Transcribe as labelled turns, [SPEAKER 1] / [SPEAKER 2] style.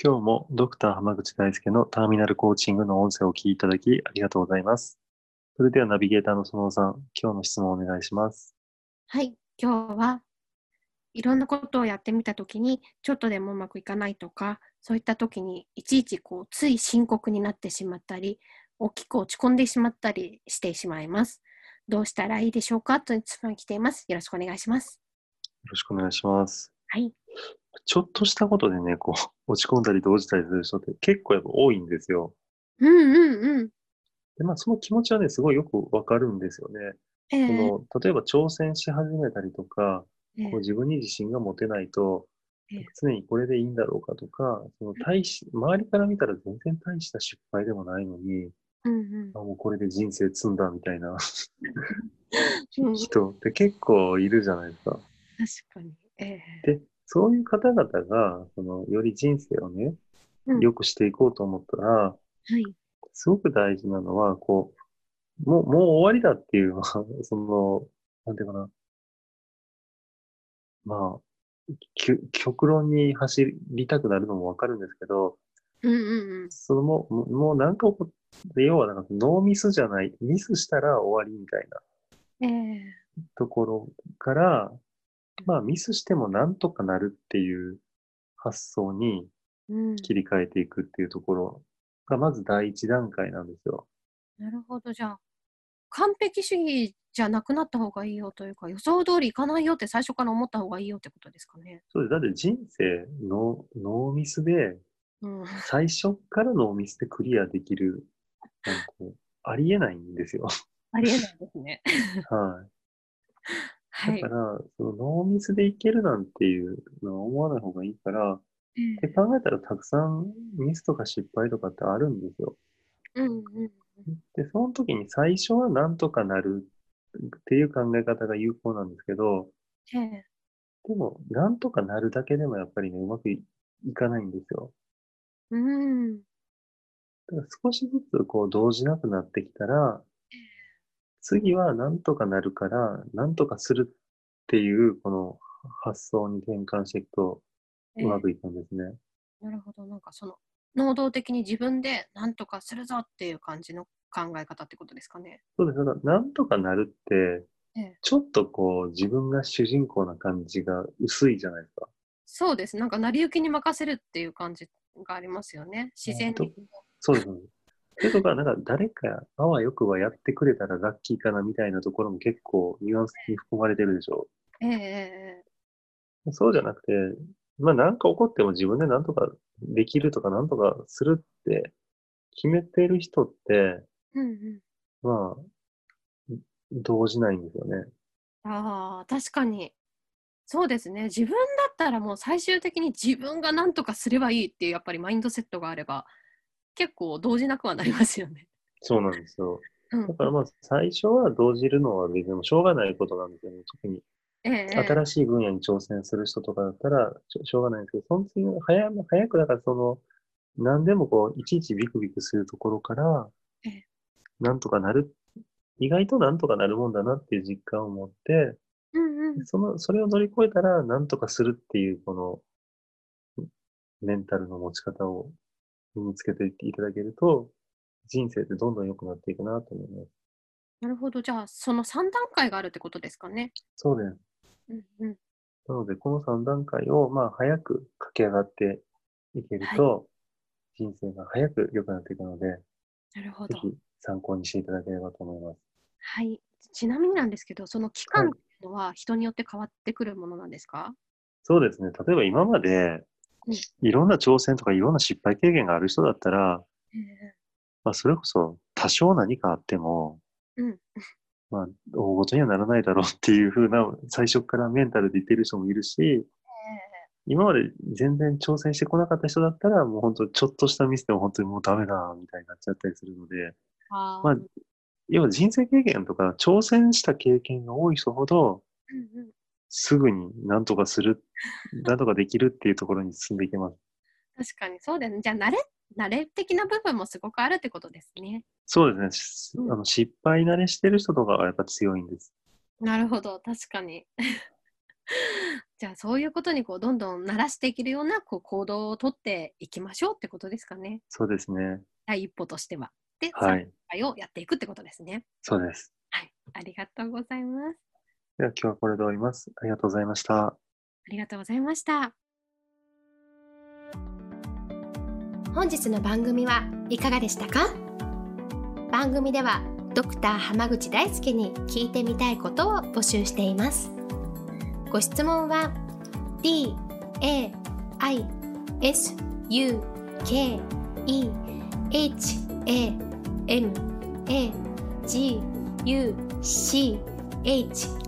[SPEAKER 1] 今日もドクター濱口大輔のターミナルコーチングの音声をお聞きいただきありがとうございますそれではナビゲーターの園尾さん今日の質問をお願いします
[SPEAKER 2] はい今日はいろんなことをやってみたときにちょっとでもうまくいかないとかそういった時にいちいちこうつい深刻になってしまったり大きく落ち込んでしまったりしてしまいます。どうしたらいいでしょうかという質問が来ています。よろしくお願いします。
[SPEAKER 1] よろしくお願いします。
[SPEAKER 2] はい。
[SPEAKER 1] ちょっとしたことでね、こう、落ち込んだり動じたりする人って結構やっぱ多いんですよ。
[SPEAKER 2] うんうんうん。
[SPEAKER 1] で、まあその気持ちはね、すごいよくわかるんですよね。えー、その例えば挑戦し始めたりとか、こう自分に自信が持てないと、常にこれでいいんだろうかとか、その大し、周りから見たら全然大した失敗でもないのに、うんうん、あもうこれで人生積んだみたいな 人って結構いるじゃないですか。
[SPEAKER 2] 確かに。え
[SPEAKER 1] そういう方々が、そのより人生をね、良くしていこうと思ったら、はい、すごく大事なのは、こう、もう、もう終わりだっていうのは、その、なんていうかな、まあ、極論に走りたくなるのもわかるんですけど、
[SPEAKER 2] うんうんうん、
[SPEAKER 1] そのもう、もうなんか要はなんかノーミスじゃない、ミスしたら終わりみたいな、えー、ところから、まあミスしてもなんとかなるっていう発想に切り替えていくっていうところがまず第一段階なんですよ。
[SPEAKER 2] なるほど。じゃあ、完璧主義じゃなくなった方がいいよというか、予想通りいかないよって最初から思った方がいいよってことですかね。
[SPEAKER 1] そうです。だって人生のノーミスで、うん、最初からノーミスでクリアできる、なんかありえないんですよ。
[SPEAKER 2] ありえないですね。
[SPEAKER 1] はい。はい、だから、そのノーミスでいけるなんていうのは思わない方がいいから、うん、って考えたらたくさんミスとか失敗とかってあるんですよ。
[SPEAKER 2] うんうん
[SPEAKER 1] で、その時に最初はなんとかなるっていう考え方が有効なんですけど、でも、なんとかなるだけでもやっぱりね、うまくいかないんですよ。
[SPEAKER 2] うん。だ
[SPEAKER 1] から少しずつこう動じなくなってきたら、次はなんとかなるから、なんとかするっていうこの発想に転換していくとうまくいくんですね。
[SPEAKER 2] えー、なるほど。なんかその能動的に自分で何とかするぞっていう感じの考え方ってことですかね。
[SPEAKER 1] そうです。なんとかなるって、ええ、ちょっとこう自分が主人公な感じが薄いじゃないですか。
[SPEAKER 2] そうです。なんか成り行きに任せるっていう感じがありますよね。自然に。
[SPEAKER 1] そうです、ね。そとか、なんか誰かあわよくはやってくれたらラッキーかなみたいなところも結構ニュアンスに含まれてるでしょ。
[SPEAKER 2] ええ
[SPEAKER 1] そうじゃなくて、まあなんか起こっても自分でなんとかできるとかなんとかするって決めてる人って、
[SPEAKER 2] うんうん、
[SPEAKER 1] まあ、動じないんですよね。
[SPEAKER 2] ああ、確かに。そうですね。自分だったらもう最終的に自分が何とかすればいいっていうやっぱりマインドセットがあれば結構動じなくはなりますよね。
[SPEAKER 1] そうなんですよ。だからまあ最初は動じるのは別にもしょうがないことなんですよね。特にええ、新しい分野に挑戦する人とかだったらしょうがないんですけど、その次早早くだからその何でもこういちいちビクビクするところから、ええ、なんとかなる、意外となんとかなるもんだなっていう実感を持って、
[SPEAKER 2] うんうん、
[SPEAKER 1] その、それを乗り越えたら、なんとかするっていう、この、メンタルの持ち方を身につけていっていただけると、人生ってどんどん良くなっていくなと思います。
[SPEAKER 2] なるほど。じゃあ、その3段階があるってことですかね。
[SPEAKER 1] そうです。
[SPEAKER 2] うんうん、
[SPEAKER 1] なので、この3段階を、まあ、早く駆け上がっていけると、はい、人生が早く良くなっていくので、
[SPEAKER 2] なるほど。
[SPEAKER 1] ぜひ参考にしていただければと思います。
[SPEAKER 2] はい。ちなみになんですけど、その期間っていうのは人によって変わってくるものなんですか、はい、
[SPEAKER 1] そうですね。例えば今まで、いろんな挑戦とかいろんな失敗経験がある人だったら、えー、まあ、それこそ多少何かあっても、
[SPEAKER 2] うん、
[SPEAKER 1] まあ、大ごとにはならないだろうっていうふうな、最初からメンタルで言ってる人もいるし、えー、今まで全然挑戦してこなかった人だったら、もう本当ちょっとしたミスでも本当にもうダメだ、みたいになっちゃったりするので、あまあ、要は人生経験とか挑戦した経験が多い人ほど、すぐに何とかする、何とかできるっていうところに進んでいけます。
[SPEAKER 2] 確かにそうだよね。じゃあ慣れ、慣れ的な部分もすごくあるってことですね。
[SPEAKER 1] そうですね。うん、あの失敗慣れしてる人とかはやっぱ強いんです。
[SPEAKER 2] なるほど、確かに。じゃあそういうことにこうどんどん慣らしていけるようなこう行動をとっていきましょうってことですかね。
[SPEAKER 1] そうですね。
[SPEAKER 2] 第一歩としては。で、はい、会をやっていくってことですね。
[SPEAKER 1] そうです。
[SPEAKER 2] はい、ありがとうございます。
[SPEAKER 1] では今日はこれで終わります。ありがとうございました。あ
[SPEAKER 2] りがとうございました。本日の番組はいかがでしたか？番組ではドクター濱口大輔に聞いてみたいことを募集しています。ご質問は d a i s u k e h a m a g u c h